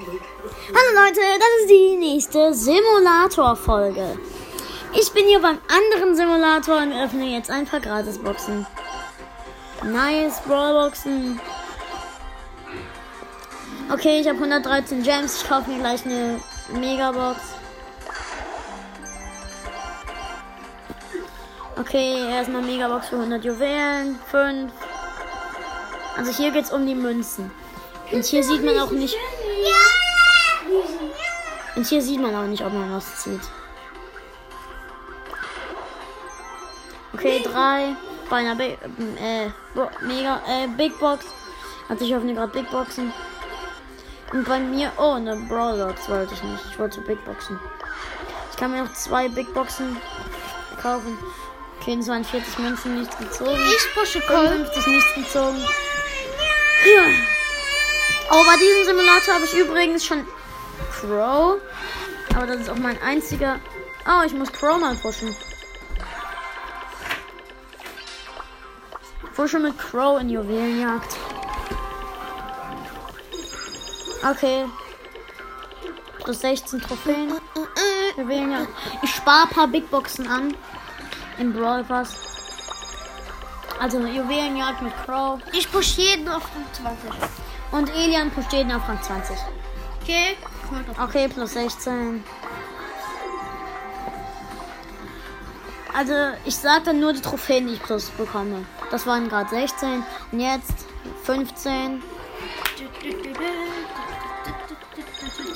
Hallo Leute, das ist die nächste Simulator-Folge. Ich bin hier beim anderen Simulator und öffne jetzt ein paar Gratisboxen. Nice Brawlboxen. Okay, ich habe 113 Gems. Ich kaufe mir gleich eine Megabox. Okay, erstmal Megabox für 100 Juwelen. 5. Also hier geht's um die Münzen. Und hier sieht man auch nicht. Und hier sieht man auch nicht, ob man was zieht. Okay, drei. Bei einer Big, äh, Mega, äh, Big Box. Also ich öffne gerade Big Boxen. Und bei mir, oh, eine Brawl Box wollte ich nicht. Ich wollte Big Boxen. Ich kann mir noch zwei Big Boxen kaufen. Okay, 42 Münzen, nichts gezogen. Ich pushe Colt. 55 nichts gezogen. Ja. Oh, bei diesem Simulator habe ich übrigens schon Crow. Aber das ist auch mein einziger. Oh, ich muss Crow mal pushen. Pushe mit Crow in Juwelenjagd. Okay. Plus 16 Trophäen. Juwelenjagd. Ich spare ein paar Big Boxen an. Im Brawl Pass. Also Juwelenjagd mit Crow. Ich push jeden auf 20. Und Elian pusht jeden auf Rang 20. Okay? Okay, plus 16. Also, ich sag dann nur die Trophäen, die ich plus bekomme. Das waren gerade 16. Und jetzt 15,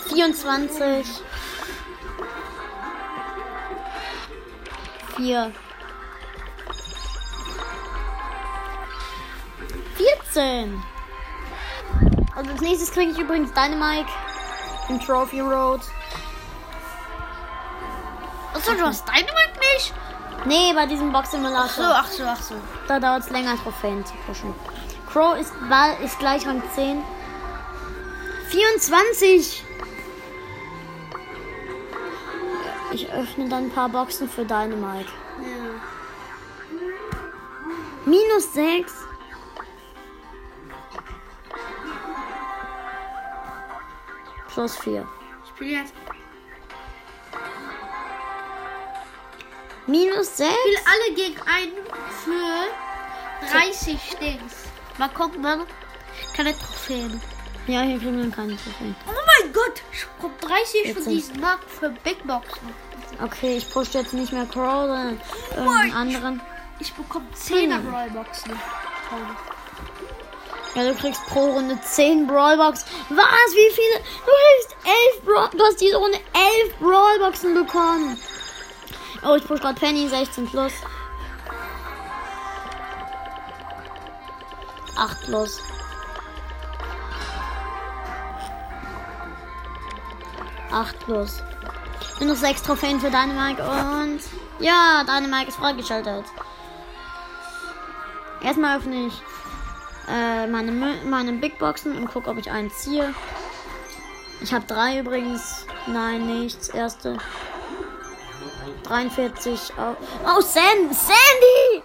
24, 4, 14. Also als nächstes kriege ich übrigens Dynamite im Trophy Road. Achso, du hast Dynamite nicht? Nee, bei diesem Box Simulator. Ach so, ach so, ach so. Da dauert es länger, Trophäen zu pushen. Crow ist, war, ist gleich Rang 10. 24! Ich öffne dann ein paar Boxen für Dynamite. Ja. Minus 6. Plus 4. Ich spiele jetzt. Minus 6? Ich alle gegen einen für 30 Dings. Mal gucken, Mann. Keine Trophäen. Ja, hier kriegen wir keine Trophäen. Oh mein Gott! Ich bekomme 30 von 14. diesen Marken für Big Boxen. Okay, ich push jetzt nicht mehr Crow, sondern irgendeinen anderen. Ich bekomme 10er Hm. Ja, du kriegst pro Runde 10 Brawlbox. Was? Wie viele? Du kriegst 11 Brawl. Du hast diese Runde 11 Brawlboxen bekommen. Oh, ich push gerade Penny 16 plus. 8 plus. Acht plus. Nur noch sechs Trophäen für Dynamite und ja, Dynamite ist freigeschaltet. Erstmal öffne ich äh, meine, meine Big Boxen und gucke, ob ich einen ziehe. Ich habe drei übrigens. Nein, nichts. Erste. 43. Oh, oh San Sandy!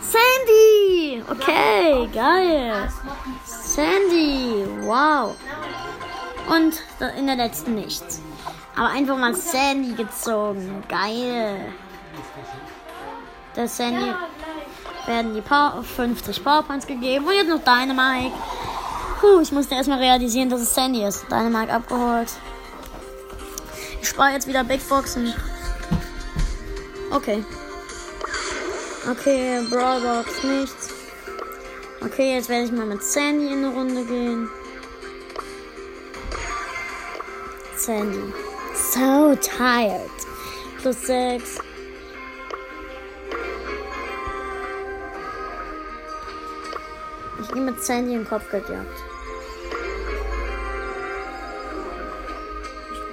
Sandy! Okay, geil. Sandy, wow. Und in der letzten nichts. Aber einfach mal Sandy gezogen. Geil. Der Sandy werden die Power 50 Powerpoints gegeben. Und jetzt noch Dynamite. Puh, ich musste erstmal realisieren, dass es Sandy ist. Dynamite abgeholt. Ich spare jetzt wieder Big Boxen. Okay. Okay, Brawlbox, nichts. Okay, jetzt werde ich mal mit Sandy in eine Runde gehen. Sandy. So tired. Plus 6. mit Sandy in Kopfgeldjagd.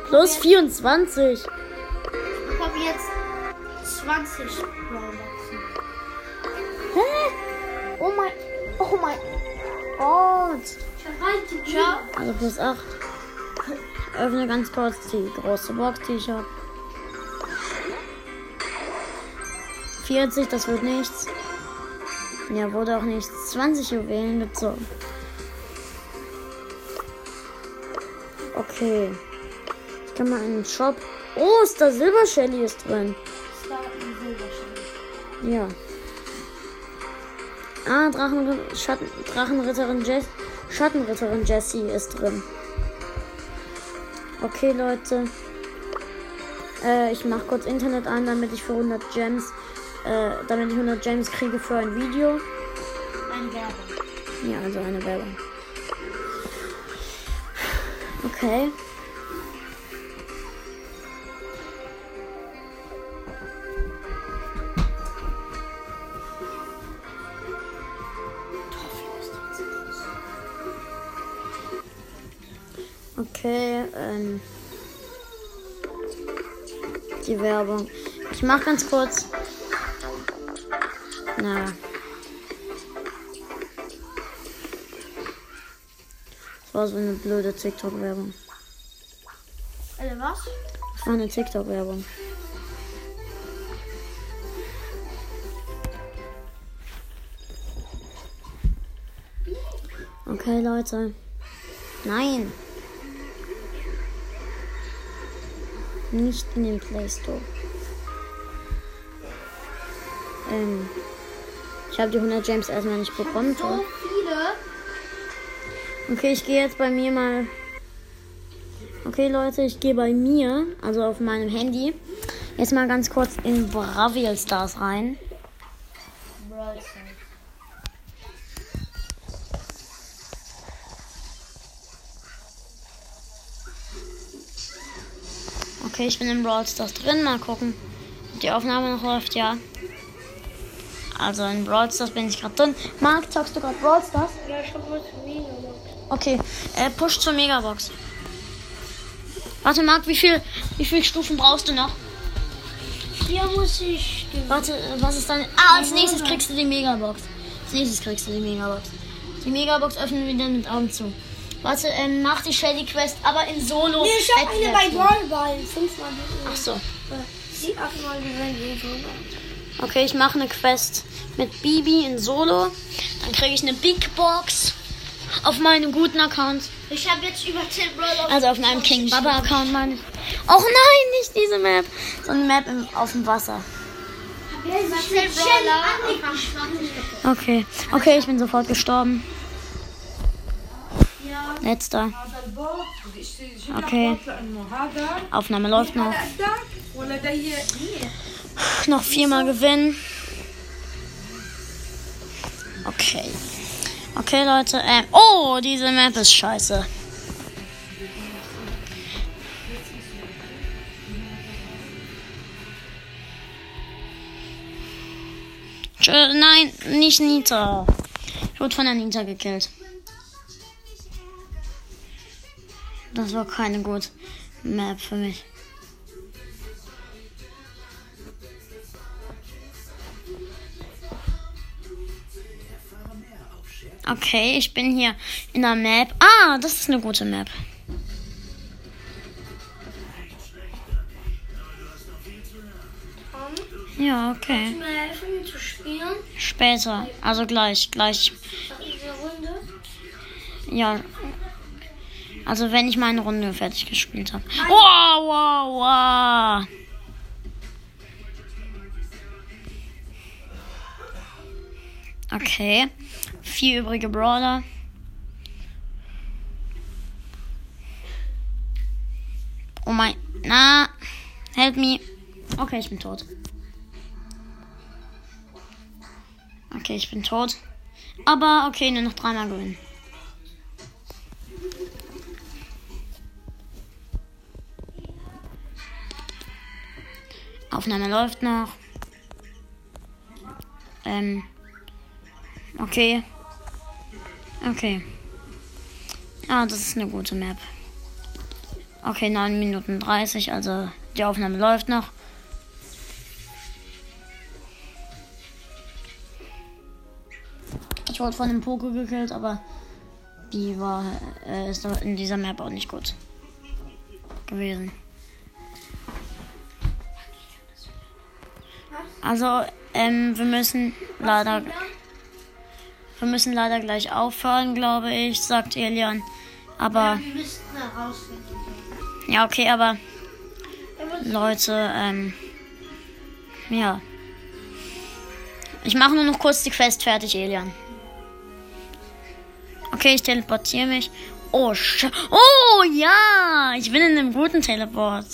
Plus 24. Ich bekomme jetzt 20 Brawlboxen. Hä? Oh mein. Oh mein Gott. Ciao. Also plus 8. Ich öffne ganz kurz die große Box, die ich habe. 40, das wird nichts. Ja, wurde auch nichts. 20 Juwelen gezogen. Okay. Ich kann mal in den Shop. Oh, ist da Silber Shelly ist drin. Star Silberschein. Ja. Ah, Drachen, Schatten, Drachenritterin Jess, Schattenritterin Jessie ist drin. Okay, Leute. Äh, ich mache kurz Internet an, damit ich für 100 Gems, äh, damit ich 100 Gems kriege für ein Video. Eine Werbung. Ja, also eine Werbung. Okay. Okay, ähm. Die Werbung. Ich mach ganz kurz. Na. Das war so eine blöde TikTok-Werbung. Äh, was? Das war eine TikTok-Werbung. Okay, Leute. Nein. Nicht in den Play Store. Ähm. Ich habe die 100 Gems erstmal nicht bekommen. So viele. Okay, ich gehe jetzt bei mir mal. Okay, Leute, ich gehe bei mir, also auf meinem Handy, jetzt mal ganz kurz in Bravial Stars rein. Brawl Stars. Okay, ich bin in Brawl Stars drin. Mal gucken, ob die Aufnahme noch läuft. Ja. Also in Brawl Stars bin ich gerade drin. Marc, zockst du gerade Brawl Stars? Ja, ich hab was Megabox. Okay, äh, push zur Megabox. Warte, Marc, wie viel, wie viele Stufen brauchst du noch? Hier muss ich. Warte, äh, was ist dann? Ah, als nächstes kriegst du die Megabox. Als nächstes kriegst du die Megabox. Die Megabox öffnen wir dann mit Augen zu. Warte, ähm, mach die Shelly Quest, aber in Solo. Nee, ich hab eine bei Brawlball. Fünfmal Ach so. Sie achtmal gewinnen. Okay, ich mache eine Quest mit Bibi in Solo. Dann kriege ich eine Big Box auf meinem guten Account. Ich habe jetzt über 10 Roll Also auf meinem King Baba Account meine ich. Och nein, nicht diese Map. So eine Map im, auf dem Wasser. Okay, okay, ich bin sofort gestorben. Letzter. Okay. Aufnahme läuft noch. Noch viermal gewinnen. Okay. Okay, Leute. Äh, oh, diese Map ist scheiße. Nein, nicht Nita. Ich wurde von der Nita gekillt. Das war keine gute Map für mich. Okay, ich bin hier in der Map. Ah, das ist eine gute Map. Ja, okay. Mir helfen zu spielen. Später. Also gleich, gleich. Diese Runde. Ja. Also wenn ich meine Runde fertig gespielt habe. Wow, wow, wow. Okay. Vier übrige Brawler. Oh mein. Na. Help me. Okay, ich bin tot. Okay, ich bin tot. Aber okay, nur noch dreimal gewinnen. Aufnahme läuft noch. Ähm. Okay. Okay. Ah, das ist eine gute Map. Okay, 9 Minuten 30, also die Aufnahme läuft noch. Ich wurde von dem Poko gekillt, aber die war äh, ist in dieser Map auch nicht gut gewesen. Also, ähm, wir müssen leider, wir müssen leider gleich aufhören, glaube ich, sagt Elian. Aber, rausfinden. ja, okay, aber, Leute, ähm, ja. Ich mache nur noch kurz die Quest fertig, Elian. Okay, ich teleportiere mich. Oh, sch Oh, ja! Ich bin in einem guten Teleport.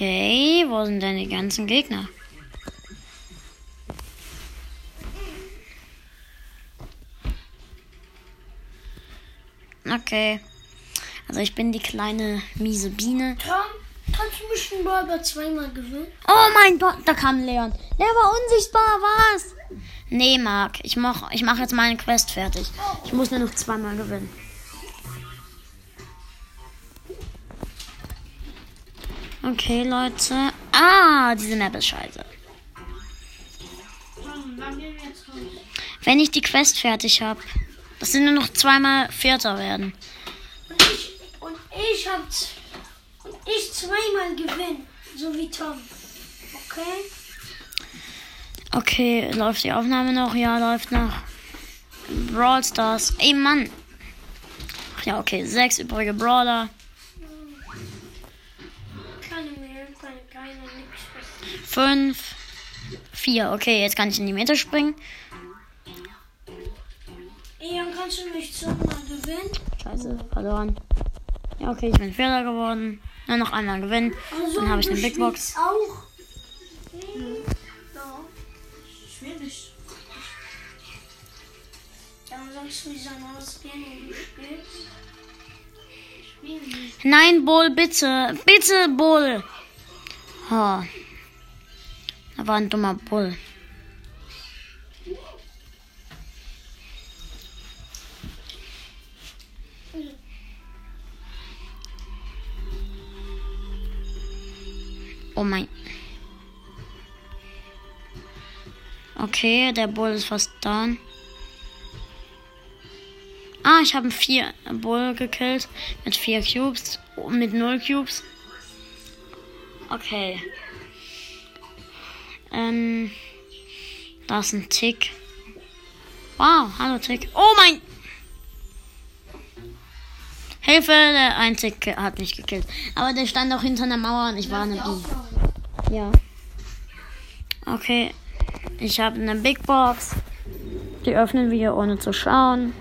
Okay, wo sind denn die ganzen Gegner? Okay. Also ich bin die kleine miese Biene. Tom, kannst du mich den Ball zweimal gewinnen? Oh mein Gott, da kam Leon. Der war unsichtbar, was? Nee, Marc, ich mach, ich mach jetzt meine Quest fertig. Ich muss nur noch zweimal gewinnen. Okay, Leute. Ah, diese Map ist scheiße. Wenn ich die Quest fertig habe, das sind nur noch zweimal Vierter werden. Und ich, und ich hab, und ich zweimal gewinnen, so wie Tom. Okay? Okay, läuft die Aufnahme noch? Ja, läuft noch. Brawl Stars. Ey, Mann. Ach ja, okay. Sechs übrige Brawler. Fünf. Vier. Okay, jetzt kann ich in die Mitte springen. Ey, dann kannst du mich zweimal gewinnen. Scheiße, verloren. Ja, okay, ich bin Vierter geworden. Nur noch einmal gewinnen. Also, Dann habe ich eine Big Box. auch. Ja. Schwierig. Dann sagst du, wie soll spielst. Spiel nicht. Nein, Bull, bitte. Bitte, Bull. Oh. Da war ein dummer Bull. Oh mein. Okay, der Bull ist fast down. Ah, ich habe vier Bull gekillt mit vier Cubes, mit null Cubes. Okay. Ähm, da ist ein Tick. Wow, hallo Tick. Oh mein! Hilfe, der ein Tick hat mich gekillt. Aber der stand auch hinter einer Mauer und ich war eine Bee. Ja. Okay. Ich habe eine Big Box. Die öffnen wir ohne zu schauen.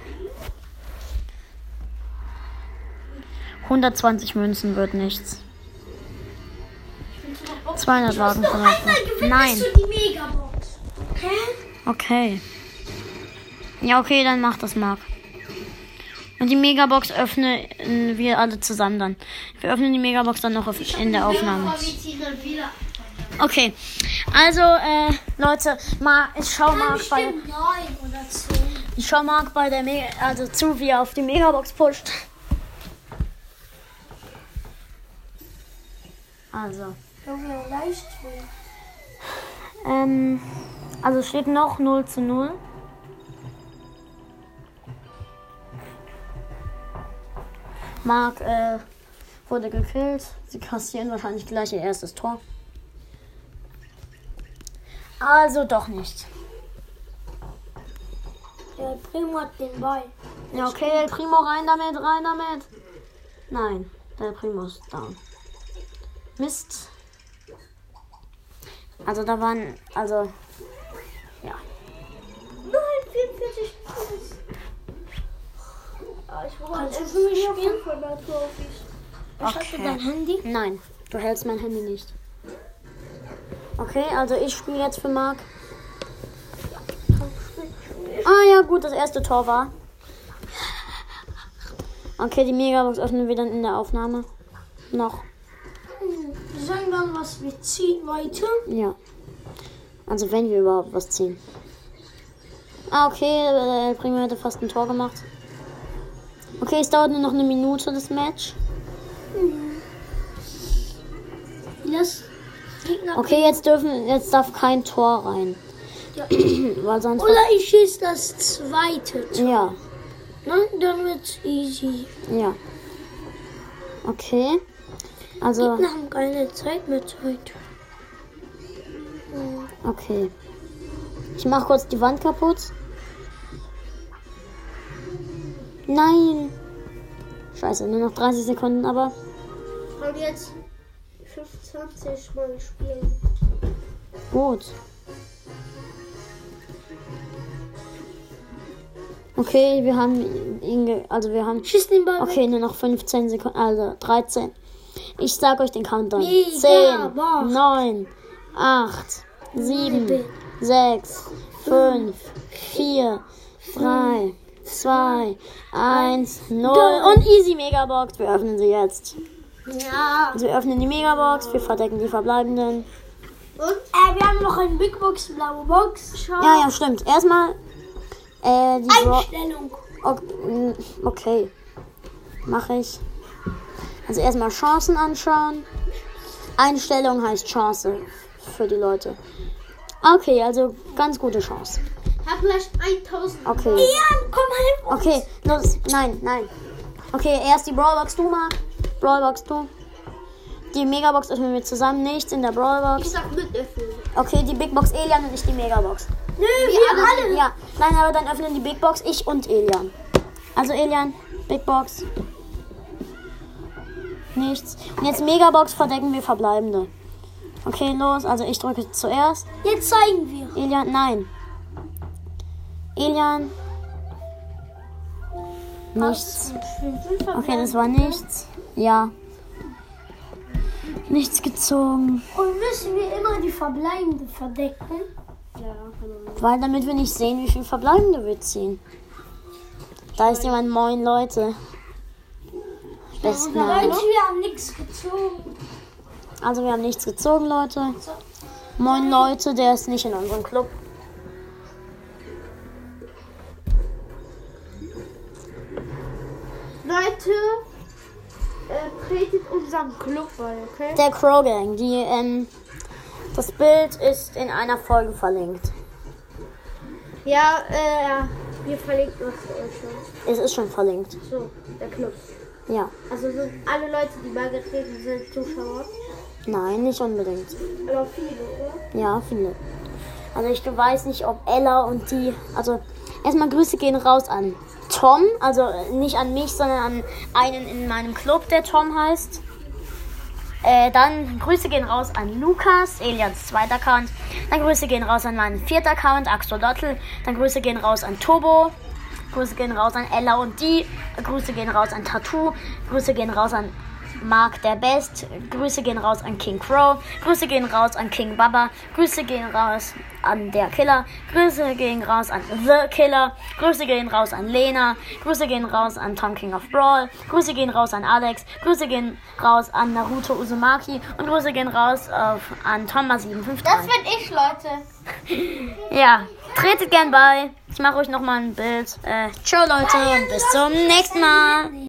120 Münzen wird nichts. 200 Wagen gewinnst Nein. du die Megabox. Okay? Okay. Ja, okay, dann mach das, Marc. Und die Megabox öffnen wir alle zusammen dann. Wir öffnen die Megabox dann noch in der Aufnahme. Okay. Also, äh, Leute, mal, ich schau Marc bei, ich schau Marc bei der Mega, also zu, wie er auf die Megabox pusht. Also. Ähm, also steht noch 0 zu 0. Marc äh, wurde gekillt. Sie kassieren wahrscheinlich gleich ihr erstes Tor. Also doch nicht. Der Primo hat den Ball. Ja, okay, El Primo rein damit, rein damit. Nein, der Primo ist down. Mist. Also da waren, also, ja. Nein, 44 Plus. Ah, ich wollte Kannst du mich spielen? Von der. Ich hatte Okay. dein Handy. Nein, du hältst mein Handy nicht. Okay, also ich spiele jetzt für Marc. Ah ja, gut, das erste Tor war. Okay, die Megabox öffnen wir dann in der Aufnahme. Noch. Sagen dann, was wir ziehen weiter. Ja. Also wenn wir überhaupt was ziehen. Ah, okay, äh, Primo hätte fast ein Tor gemacht. Okay, es dauert nur noch eine Minute, das Match. Lass Gegner. Okay, jetzt dürfen, jetzt darf kein Tor rein. Ja. Weil sonst. Oder ich schieße das zweite. Ja, Nein, dann wird's easy. ja. Okay. Also, Gegner haben keine Zeit mit heute. Okay. Ich mach kurz die Wand kaputt. Nein. Scheiße, nur noch 30 Sekunden, aber. Und jetzt 25 Mal spielen. Gut. Okay, wir haben ihn, also wir haben, Schieß den Ball. okay, nur noch 15 Sekunden, also 13. Ich sag euch den Countdown. Mega 10, Box. 9, 8, 7, 6, 5, 4, 3, 2, 1, 0. Und Easy Megabox. Wir öffnen sie jetzt. Ja. Also wir öffnen die Megabox, wir verdecken die verbleibenden. Und? Äh, wir haben noch eine Big Box, blaue Box. Schau. Ja, ja, stimmt. Erstmal äh, die Einstellung. Ok- mm, Okay. Mache ich. Also erstmal Chancen anschauen. Einstellung heißt Chance für die Leute. Okay, also ganz gute Chance. Hab gleich 1000. Okay. Ian, komm uns. Okay, los. Nein, nein. Okay, erst die Brawlbox du mal. Brawlbox du. Die Megabox öffnen wir zusammen. Nichts in der Ich Brawlbox. sag mit öffnen. Okay, die Big Box Elian und ich die Megabox. Nö, wir, alle. Ja, nein, aber dann öffnen die Big Box ich und Elian. Also Elian, Big Box. Nichts. Und jetzt Megabox verdecken wir verbleibende. Okay, los. Also ich drücke zuerst. Jetzt zeigen wir. Elian, nein. Elian. Nichts. Okay, das war nichts. Ja. Nichts gezogen. Und müssen wir immer die verbleibende verdecken? Weil damit wir nicht sehen, wie viel verbleibende wir ziehen. Da ist jemand, moin Leute. Besten Leute, wir haben nichts gezogen. Also wir haben nichts gezogen, Leute. Moin Leute, der ist nicht in unserem Club. Leute, äh, tretet unserem Club bei, okay? Der Crow Gang, die, ähm, das Bild ist in einer Folge verlinkt. Ja, äh, wir verlinken das für euch schon. Es ist schon verlinkt. So, der Club. Ja. Also sind alle Leute, die beigetreten sind, Zuschauer. Nein, nicht unbedingt. Aber viele, oder? Ja, viele. Also ich weiß nicht, ob Ella und die. Also erstmal Grüße gehen raus an Tom. Also nicht an mich, sondern an einen in meinem Club, der Tom heißt. Äh, dann Grüße gehen raus an Lukas, Elians zweiter Account. Dann Grüße gehen raus an meinen vierten Account, Axolotl. Dann Grüße gehen raus an Turbo. Grüße gehen raus an Ella und die. Grüße gehen raus an Tattoo. Grüße gehen raus an Mark der Best. Grüße gehen raus an King Crow. Grüße gehen raus an King Baba. Grüße gehen raus an der Killer. Grüße gehen raus an The Killer. Grüße gehen raus an Lena. Grüße gehen raus an Tom King of Brawl. Grüße gehen raus an Alex. Grüße gehen raus an Naruto Uzumaki. Und Grüße gehen raus auf, an Thomas753. Das bin ich, Leute. Ja, tretet gern bei. Ich mache euch nochmal ein Bild. Äh, ciao Leute und bis zum nächsten Mal.